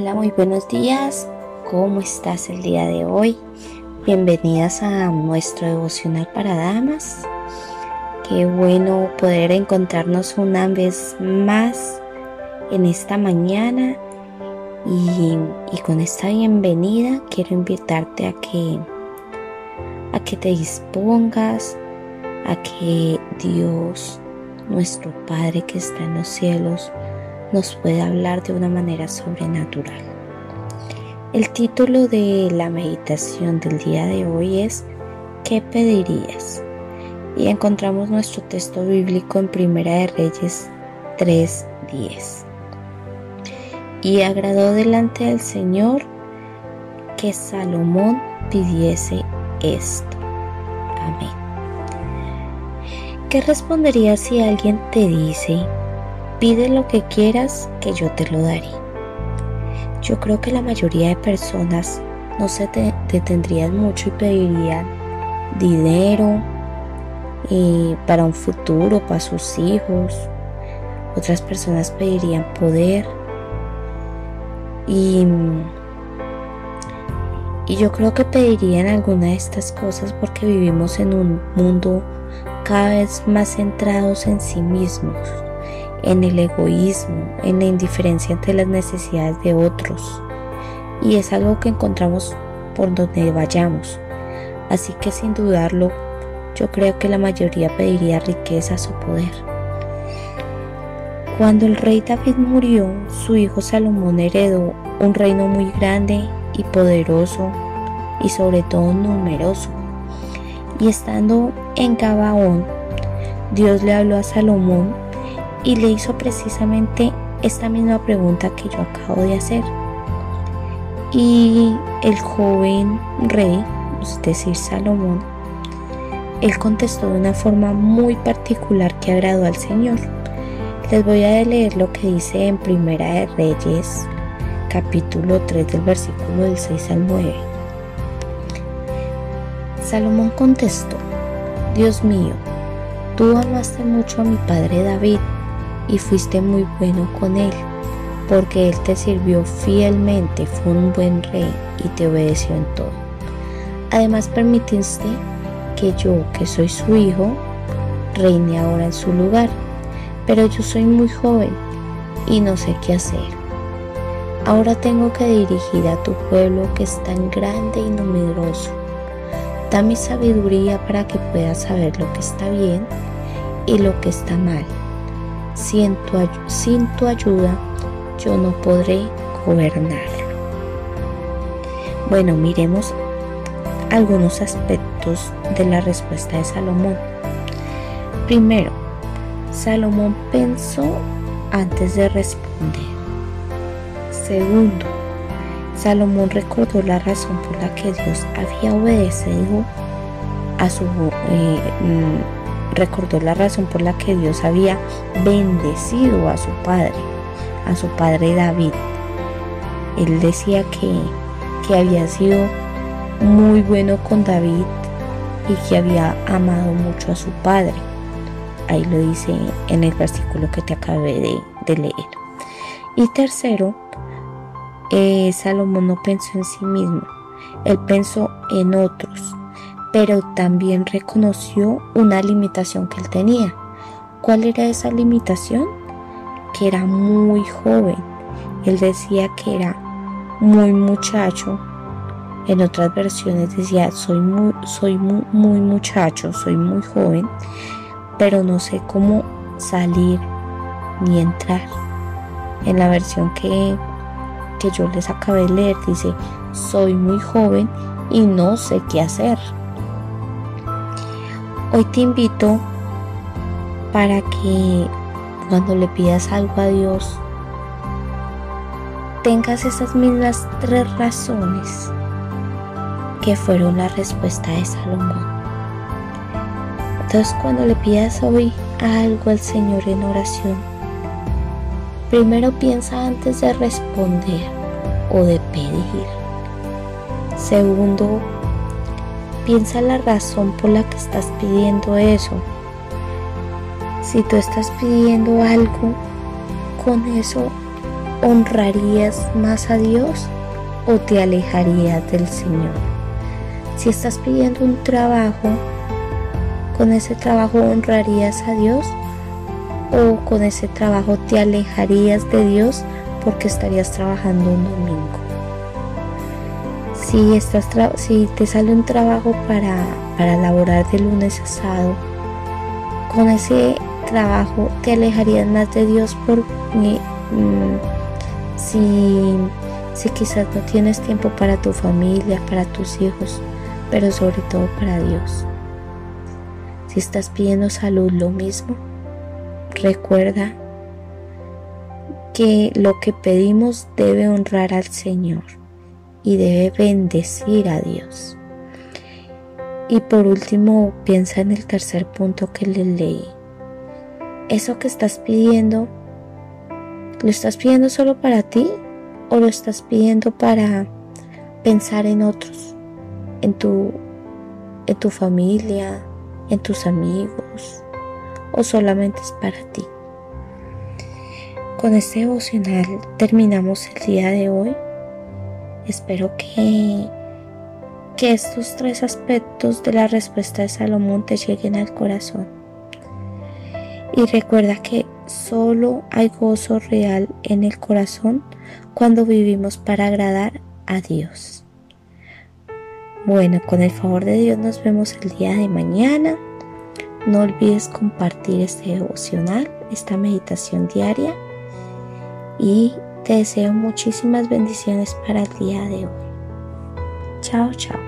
Hola, muy buenos días. ¿Cómo estás el día de hoy? Bienvenidas a nuestro devocional para damas. Qué bueno poder encontrarnos una vez más en esta mañana y, y con esta bienvenida quiero invitarte a que a que te dispongas a que Dios, nuestro Padre que está en los cielos, nos puede hablar de una manera sobrenatural. El título de la meditación del día de hoy es ¿Qué pedirías? Y encontramos nuestro texto bíblico en Primera de Reyes 3:10. Y agradó delante del Señor que Salomón pidiese esto. Amén. ¿Qué responderías si alguien te dice, Pide lo que quieras que yo te lo daré. Yo creo que la mayoría de personas no se detendrían mucho y pedirían dinero eh, para un futuro, para sus hijos. Otras personas pedirían poder. Y, y yo creo que pedirían alguna de estas cosas porque vivimos en un mundo cada vez más centrados en sí mismos en el egoísmo, en la indiferencia ante las necesidades de otros. Y es algo que encontramos por donde vayamos. Así que sin dudarlo, yo creo que la mayoría pediría riquezas o poder. Cuando el rey David murió, su hijo Salomón heredó un reino muy grande y poderoso y sobre todo numeroso. Y estando en Gabaón, Dios le habló a Salomón y le hizo precisamente esta misma pregunta que yo acabo de hacer. Y el joven rey, es decir, Salomón, él contestó de una forma muy particular que agradó al Señor. Les voy a leer lo que dice en Primera de Reyes, capítulo 3 del versículo del 6 al 9. Salomón contestó, Dios mío, tú amaste mucho a mi padre David y fuiste muy bueno con él, porque él te sirvió fielmente, fue un buen rey y te obedeció en todo. Además permitiste que yo, que soy su hijo, reine ahora en su lugar, pero yo soy muy joven y no sé qué hacer. Ahora tengo que dirigir a tu pueblo que es tan grande y numeroso. Dame sabiduría para que pueda saber lo que está bien y lo que está mal sin tu, ayuda yo no podré gobernarlo. Bueno, miremos algunos aspectos de la respuesta de Salomón. Primero, Salomón pensó antes de responder. Segundo, Salomón recordó la razón por la que Dios había obedecido a su eh, mm, recordó la razón por la que Dios había bendecido a su padre, a su padre David. Él decía que, que había sido muy bueno con David y que había amado mucho a su padre. Ahí lo dice en el versículo que te acabé de, leer. Y tercero, eh, Salomón no pensó en sí mismo, él pensó en otros pero también reconoció una limitación que él tenía. ¿Cuál era esa limitación? Que era muy joven. Él decía que era muy muchacho. En otras versiones decía, soy muy, soy muy, muchacho, soy muy joven, pero no sé cómo salir ni entrar. En la versión que, que yo les acabé de leer dice, soy muy joven y no sé qué hacer. Hoy te invito para que cuando le pidas algo a Dios, tengas esas mismas tres razones que fueron la respuesta de Salomón. Entonces cuando le pidas hoy algo al Señor en oración, primero piensa antes de responder o de pedir. Segundo, Piensa la razón por la que estás pidiendo eso. Si tú estás pidiendo algo, con eso honrarías más a Dios o te alejarías del Señor? Si estás pidiendo un trabajo, ¿con ese trabajo honrarías a Dios o con ese trabajo te alejarías de Dios porque estarías trabajando un domingo? Si, estás si te sale un trabajo para, para laborar de lunes a sábado, con ese trabajo te alejarías más de Dios porque mm, si, si quizás no tienes tiempo para tu familia, para tus hijos, pero sobre todo para Dios. Si estás pidiendo salud, lo mismo. Recuerda que lo que pedimos debe honrar al Señor y debe bendecir a Dios. Y por último, piensa en el tercer punto que le leí. Eso que estás pidiendo, ¿lo estás pidiendo solo para ti o lo estás pidiendo para pensar en otros, en tu, en tu familia, en tus amigos o solamente es para ti? Con este devocional terminamos el día de hoy. Espero que, que estos tres aspectos de la respuesta de Salomón te lleguen al corazón. Y recuerda que solo hay gozo real en el corazón cuando vivimos para agradar a Dios. Bueno, con el favor de Dios nos vemos el día de mañana. No olvides compartir este devocional, esta meditación diaria. Y te deseo muchísimas bendiciones para el día de hoy. Chao, chao.